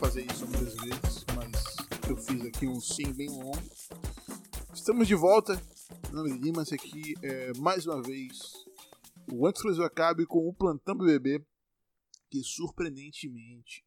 fazer isso muitas vezes, mas eu fiz aqui um sim bem longo. Estamos de volta. Meu nome é Lima, esse aqui é mais uma vez o Antes que o acabe com o Plantão BBB, que surpreendentemente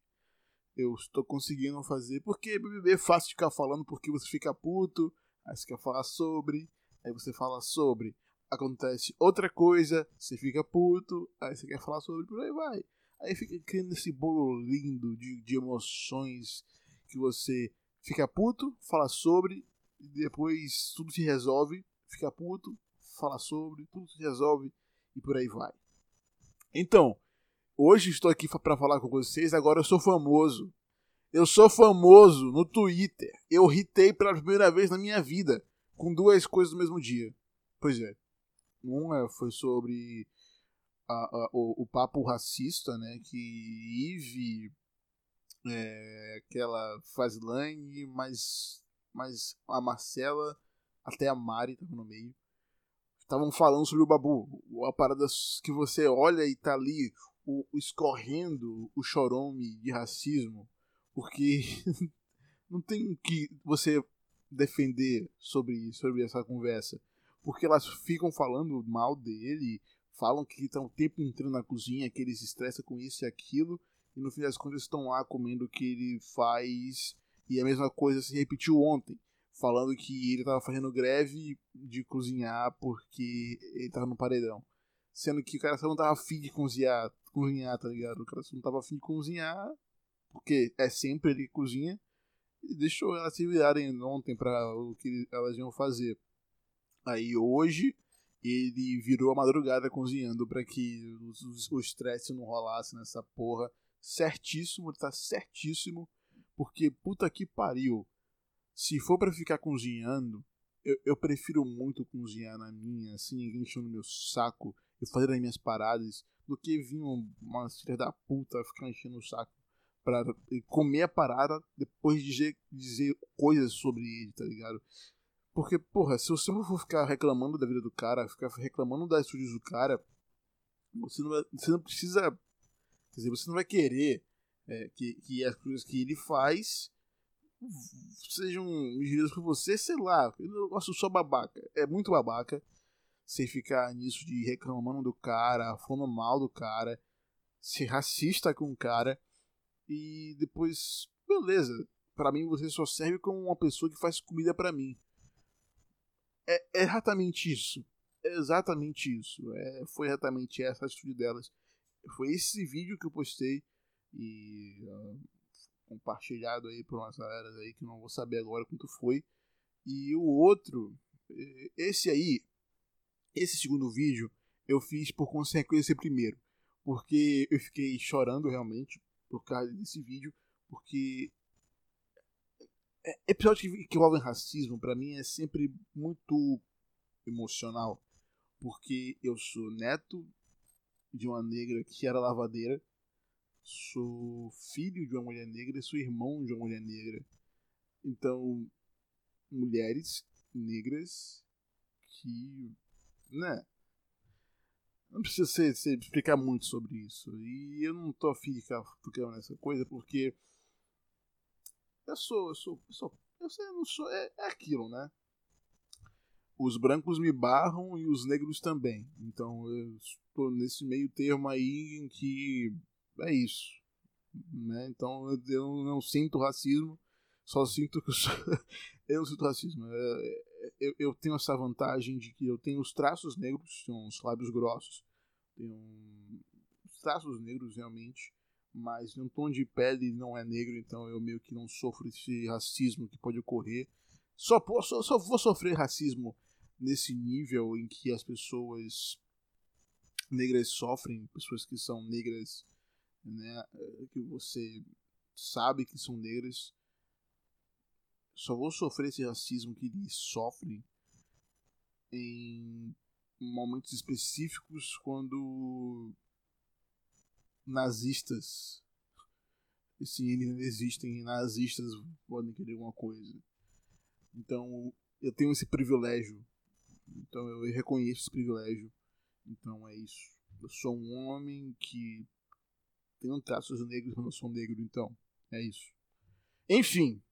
eu estou conseguindo fazer, porque BBB é fácil ficar falando porque você fica puto, aí você quer falar sobre, aí você fala sobre, acontece outra coisa, você fica puto, aí você quer falar sobre, por aí vai. Aí fica criando esse bolo lindo de, de emoções que você fica puto, fala sobre, e depois tudo se resolve, fica puto, fala sobre, tudo se resolve e por aí vai. Então, hoje estou aqui para falar com vocês, agora eu sou famoso. Eu sou famoso no Twitter. Eu ritei pela primeira vez na minha vida com duas coisas no mesmo dia. Pois é. Uma foi sobre a, a, o, o, papo racista, né? Que Eve, é, aquela Fazlane, mas, mas a Marcela, até a Mari tava no meio. Estavam falando sobre o Babu. A parada que você olha e tá ali o, o escorrendo o chorome de racismo. Porque não tem que você defender sobre, sobre essa conversa. Porque elas ficam falando mal dele, falam que estão o tempo entrando na cozinha, que ele se estressa com isso e aquilo, e no fim das contas estão lá comendo o que ele faz, e a mesma coisa se repetiu ontem, falando que ele estava fazendo greve de cozinhar porque ele estava no paredão. Sendo que o cara só não tava afim de cozinhar, cozinhar, tá ligado? O cara só não tava afim de cozinhar, porque é sempre ele que cozinha, e deixou elas se virarem ontem para o que elas iam fazer. Aí hoje ele virou a madrugada cozinhando para que o estresse não rolasse nessa porra. Certíssimo, tá certíssimo. Porque puta que pariu. Se for para ficar cozinhando, eu, eu, prefiro muito cozinhar na minha, assim, enchendo no meu saco e fazer as minhas paradas, do que vir uma filha da puta ficar enchendo o saco pra comer a parada depois de dizer, dizer coisas sobre ele, tá ligado? Porque, porra, se você for ficar reclamando da vida do cara, ficar reclamando das estúdios do cara, você não, vai, você não precisa. Quer dizer, você não vai querer é, que, que as coisas que ele faz sejam geridas por você, sei lá. Eu gosto só babaca. É muito babaca você ficar nisso de reclamando do cara, falando mal do cara, ser racista com o cara e depois, beleza. Para mim você só serve como uma pessoa que faz comida para mim é, é exatamente isso. É exatamente isso. É, foi exatamente essa a atitude delas. Foi esse vídeo que eu postei e uh, compartilhado aí por umas galera aí que não vou saber agora quanto foi. E o outro, esse aí, esse segundo vídeo, eu fiz por consequência primeiro. Porque eu fiquei chorando realmente por causa desse vídeo. Porque é, episódios que, que envolvem racismo, para mim, é sempre muito emocional. Porque eu sou neto de uma negra que era lavadeira, sou filho de uma mulher negra, sou irmão de uma mulher negra. Então, mulheres negras que. né? Não precisa ser, ser, explicar muito sobre isso. E eu não tô afim de ficar nessa coisa porque eu sou, eu sou, eu sou, eu sei, não sou, é, é aquilo, né? Os brancos me barram e os negros também. Então eu estou nesse meio termo aí em que é isso. Né? Então eu, não sinto racismo, só sinto que eu, sou, eu não sinto racismo. É, é, eu, eu, tenho essa vantagem de que eu tenho os traços negros, tenho uns lábios grossos, tenho os traços negros realmente mas meu tom de pele não é negro, então eu meio que não sofro esse racismo que pode ocorrer. Só, só vou sofrer racismo nesse nível em que as pessoas negras sofrem, pessoas que são negras, né, que você sabe que são negras. Só vou sofrer esse racismo que eles sofrem em momentos específicos quando nazistas. E se eles existem, nazistas podem querer alguma coisa. Então eu tenho esse privilégio. Então eu reconheço esse privilégio. Então é isso. Eu sou um homem que tem um traços negros, mas não sou negro, então É isso. Enfim,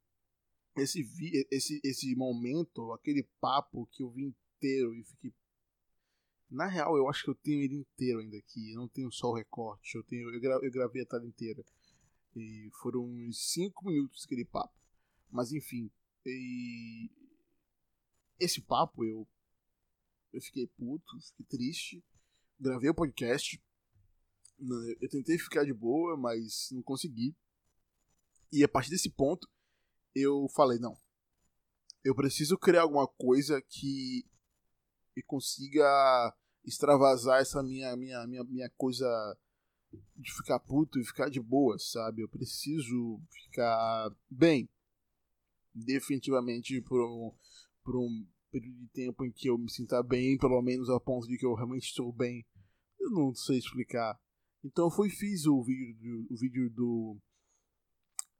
esse, esse, esse momento, aquele papo que eu vi inteiro e fiquei. Na real, eu acho que eu tenho ele inteiro ainda aqui. Eu não tenho só o recorte. Eu, tenho, eu, gra, eu gravei a tela inteira. E foram uns 5 minutos aquele papo. Mas enfim. E... Esse papo eu. Eu fiquei puto, fiquei triste. Gravei o podcast. Eu tentei ficar de boa, mas não consegui. E a partir desse ponto, eu falei: não. Eu preciso criar alguma coisa que e consiga extravasar essa minha, minha, minha, minha coisa de ficar puto e ficar de boa, sabe? Eu preciso ficar bem. Definitivamente por um, por um período de tempo em que eu me sinta bem, pelo menos ao ponto de que eu realmente estou bem. Eu não sei explicar. Então eu fui fiz o vídeo do, o vídeo do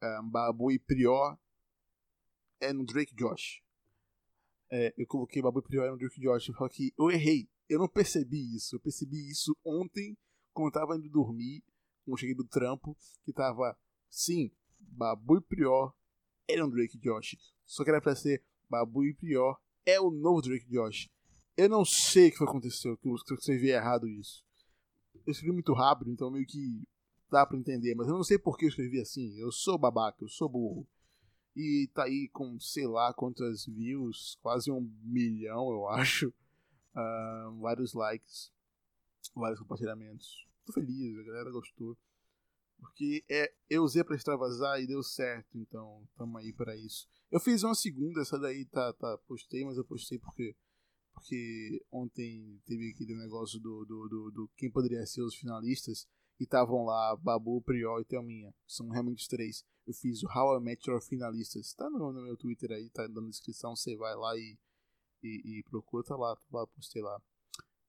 um, Babu e Prior é no Drake Josh. É, eu coloquei Babu e Prior no Drake Josh, só que eu errei. Eu não percebi isso. Eu percebi isso ontem, quando eu tava indo dormir, quando cheguei do trampo, que tava, sim, Babu e Prior era um Drake Josh. Só que era pra ser Babu e Prior é o novo Drake Josh. Eu não sei o que aconteceu, que eu escrevi errado isso. Eu escrevi muito rápido, então meio que dá pra entender, mas eu não sei por que eu escrevi assim. Eu sou babaca, eu sou burro. E tá aí com sei lá quantas views, quase um milhão, eu acho. Uh, vários likes, vários compartilhamentos. Tô feliz, a galera gostou. Porque é, eu usei pra extravasar e deu certo, então tamo aí para isso. Eu fiz uma segunda, essa daí tá, tá postei, mas eu postei porque porque ontem teve aquele negócio do, do, do, do quem poderia ser os finalistas e estavam lá Babu, Priol e Thelminha. São realmente os três. Eu fiz o How I Met Your Finalistas. Tá no, no meu Twitter aí, tá dando descrição. Você vai lá e, e, e, procura, tá lá, tá lá, postei lá.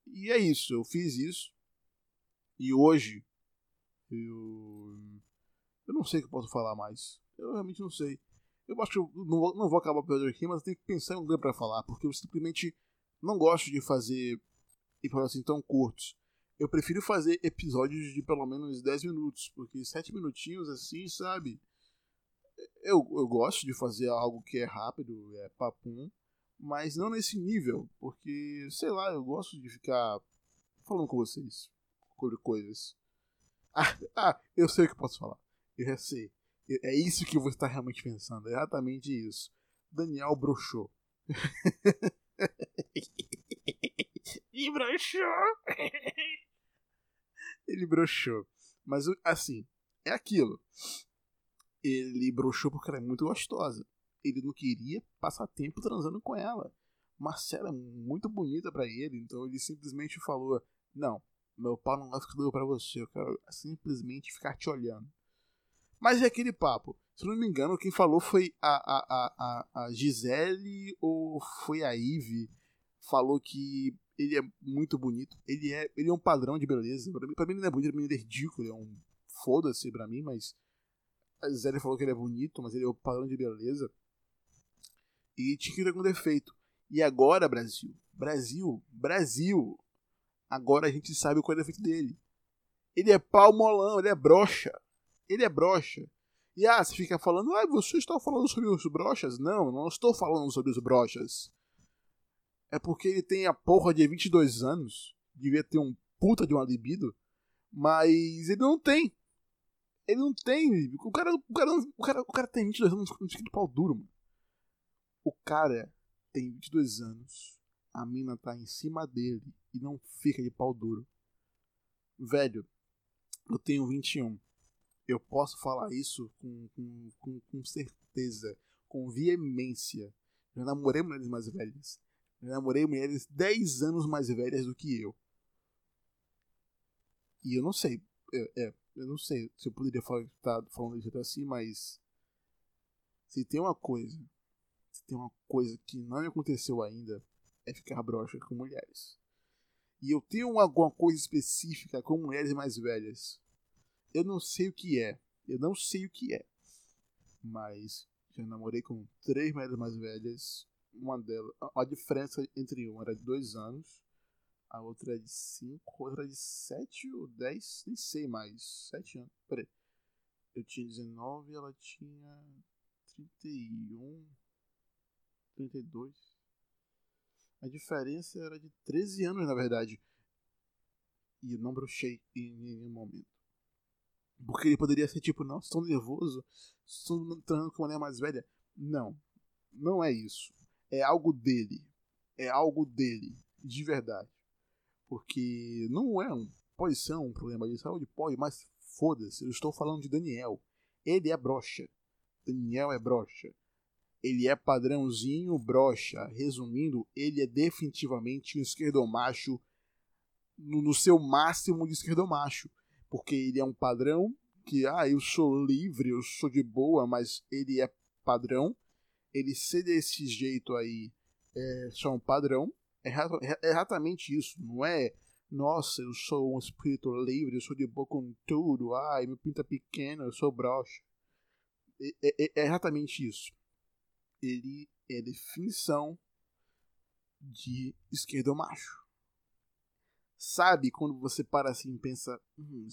E é isso, eu fiz isso. E hoje eu. Eu não sei o que eu posso falar mais. Eu realmente não sei. Eu acho que eu não, vou, não vou acabar o episódio aqui, mas eu tenho que pensar em um lugar pra falar, porque eu simplesmente não gosto de fazer episódios assim tão curtos. Eu prefiro fazer episódios de pelo menos 10 minutos, porque 7 minutinhos assim, sabe? Eu, eu gosto de fazer algo que é rápido, é papum, mas não nesse nível, porque, sei lá, eu gosto de ficar falando com vocês sobre coisas. Ah, ah eu sei o que posso falar. Eu já sei. É isso que você está realmente pensando, é exatamente isso. Daniel broxou. e broxou. ele broxou. Mas assim, é aquilo. Ele broxou porque ela é muito gostosa. Ele não queria passar tempo transando com ela. Marcela é muito bonita para ele, então ele simplesmente falou: Não, meu pau não vai ficar duro pra você, eu quero simplesmente ficar te olhando. Mas é aquele papo. Se não me engano, quem falou foi a, a, a, a Gisele ou foi a Ive. Falou que ele é muito bonito. Ele é, ele é um padrão de beleza. Pra mim, pra mim ele não é bonito, ele é ridículo. Ele é um foda-se pra mim, mas. A Gisele falou que ele é bonito, mas ele é um padrão de beleza. E ter algum defeito. E agora, Brasil? Brasil, Brasil. Agora a gente sabe qual é o defeito dele. Ele é pau molão, ele é brocha. Ele é brocha. E ah, você fica falando, ah, você está falando sobre os brochas? Não, não estou falando sobre os brochas é porque ele tem a porra de 22 anos, devia ter um puta de uma libido, mas ele não tem. Ele não tem. O cara, o cara, o cara, o cara tem 22 anos fica de pau duro, mano. O cara tem 22 anos, a mina tá em cima dele e não fica de pau duro. Velho, eu tenho 21. Eu posso falar isso com, com, com, com certeza, com veemência. Eu namorei mulheres mais velhas. Eu namorei mulheres 10 anos mais velhas do que eu. E eu não sei. É, é, eu não sei se eu poderia estar tá falando assim, mas. Se tem uma coisa. Tem uma coisa que não me aconteceu ainda, é ficar broxa com mulheres. E eu tenho alguma coisa específica com mulheres mais velhas. Eu não sei o que é. Eu não sei o que é. Mas já namorei com três mulheres mais velhas uma delas, a diferença entre uma era de dois anos, a outra é de cinco, a outra é de sete ou dez, nem sei mais, sete anos, peraí. Eu tinha 19 ela tinha 31, 32. A diferença era de 13 anos, na verdade. E eu não brochei em nenhum momento. Porque ele poderia ser tipo, não, estou nervoso, estou entrando com uma mulher mais velha. Não, não é isso. É algo dele. É algo dele, de verdade. Porque não é um. Pode ser um problema de saúde, pode, mas foda-se, eu estou falando de Daniel. Ele é brocha. Daniel é brocha. Ele é padrãozinho brocha. Resumindo, ele é definitivamente um esquerdomacho no, no seu máximo de esquerdomacho. Porque ele é um padrão que, ah, eu sou livre, eu sou de boa, mas ele é padrão. Ele ser desse jeito aí é só um padrão. É, é exatamente isso, não é nossa, eu sou um espírito livre, eu sou de boa com tudo, ai, meu pinto é pequeno, eu sou broxa. É, é, é, exatamente isso. Ele é definição de esquerdo macho. Sabe quando você para assim e pensa, hum,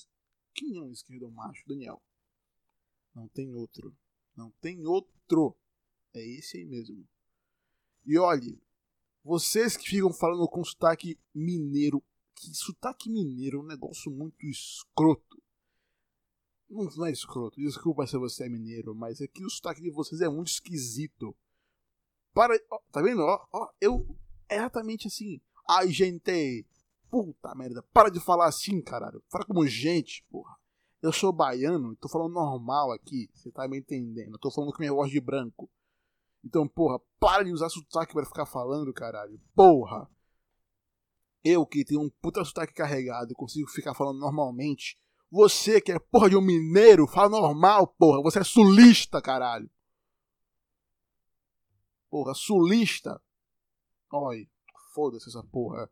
quem é um esquerdo macho, Daniel? Não tem outro. Não tem outro. É esse aí mesmo. E olhe, vocês que ficam falando com sotaque mineiro, que sotaque mineiro é um negócio muito escroto. Não, não é escroto, desculpa se você é mineiro, mas é que o sotaque de vocês é muito esquisito. Para, ó, tá vendo? Ó, ó, eu é exatamente assim. Ai, gente, puta merda, para de falar assim, caralho. Fala como gente, porra. Eu sou baiano, tô falando normal aqui, você tá me entendendo. Eu tô falando com minha voz de branco. Então, porra, para de usar sotaque para ficar falando, caralho. Porra. Eu que tenho um puta sotaque carregado e consigo ficar falando normalmente. Você que é porra de um mineiro, fala normal, porra. Você é sulista, caralho. Porra, sulista. Oi, foda-se essa porra.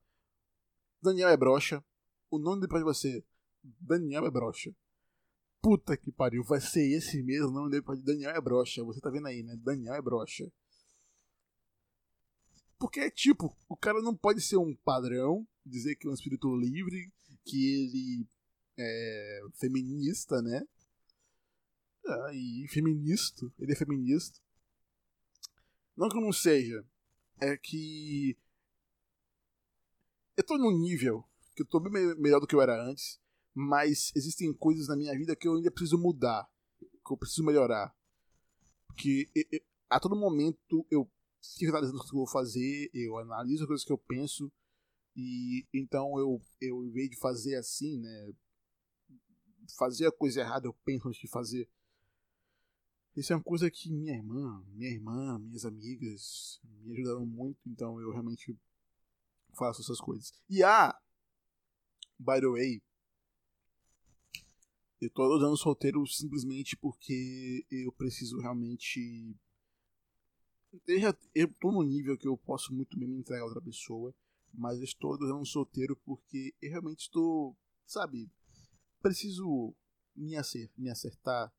Daniel é brocha. O nome depois de você, Daniel é brocha. Puta que pariu, vai ser esse mesmo o nome dele de Daniel é brocha. Você tá vendo aí, né? Daniel é brocha. Porque, tipo, o cara não pode ser um padrão, dizer que é um espírito livre, que ele é feminista, né? Ah, e feminista, ele é feminista. Não que eu não seja, é que eu tô num nível que eu tô bem melhor do que eu era antes, mas existem coisas na minha vida que eu ainda preciso mudar, que eu preciso melhorar. Porque a todo momento eu fico analisando o que eu vou fazer, eu analiso as coisas que eu penso, e então eu, eu em vez de fazer assim, né, fazer a coisa errada, eu penso antes de fazer. Isso é uma coisa que minha irmã, minha irmã, minhas amigas me ajudaram muito, então eu realmente faço essas coisas. E ah, by the way, eu tô usando solteiro simplesmente porque eu preciso realmente. Eu, já, eu tô no nível que eu posso muito bem me entregar a outra pessoa, mas eu estou usando solteiro porque eu realmente estou, sabe, preciso me, acer me acertar.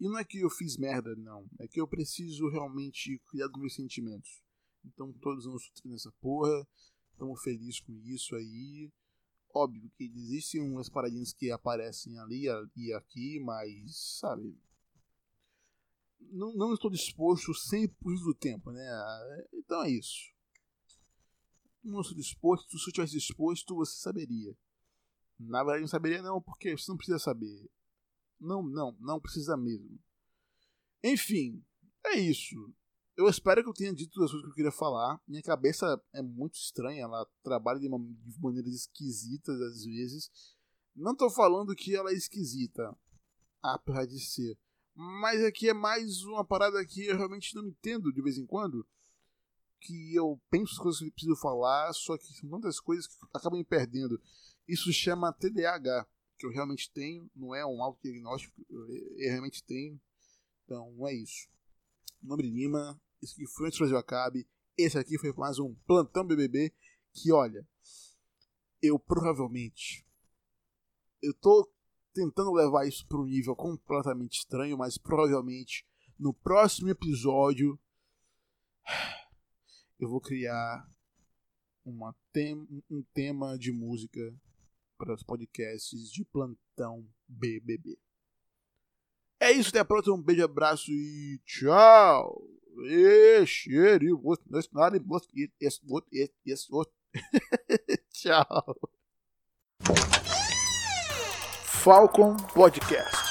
E não é que eu fiz merda, não. É que eu preciso realmente cuidar dos meus sentimentos. Então, todos usando solteiro nessa porra. Estamos felizes com isso aí. Óbvio que existem umas paradinhas que aparecem ali e aqui, mas, sabe. Não, não estou disposto 100% do tempo, né? Então é isso. Não estou disposto. Se eu estivesse disposto, você saberia. Na verdade, não saberia, não, porque você não precisa saber. Não, não, não precisa mesmo. Enfim, é isso. Eu espero que eu tenha dito as coisas que eu queria falar. Minha cabeça é muito estranha, ela trabalha de, uma, de maneiras esquisitas às vezes. Não tô falando que ela é esquisita, apesar de ser. Mas aqui é mais uma parada que eu realmente não entendo de vez em quando. Que eu penso as coisas que eu preciso falar, só que são tantas coisas que acabam me perdendo. Isso chama TDAH, que eu realmente tenho, não é um autodiagnóstico, eu, realmente tenho. Então é isso. Nome Lima, esse aqui foi antes do Brasil Acabe. Esse aqui foi mais um Plantão BBB. Que olha, eu provavelmente. Eu tô tentando levar isso para um nível completamente estranho, mas provavelmente no próximo episódio eu vou criar uma tem, um tema de música para os podcasts de plantão BBB. É isso, até a próxima. Um beijo, abraço e tchau. Tchau. Falcon Podcast.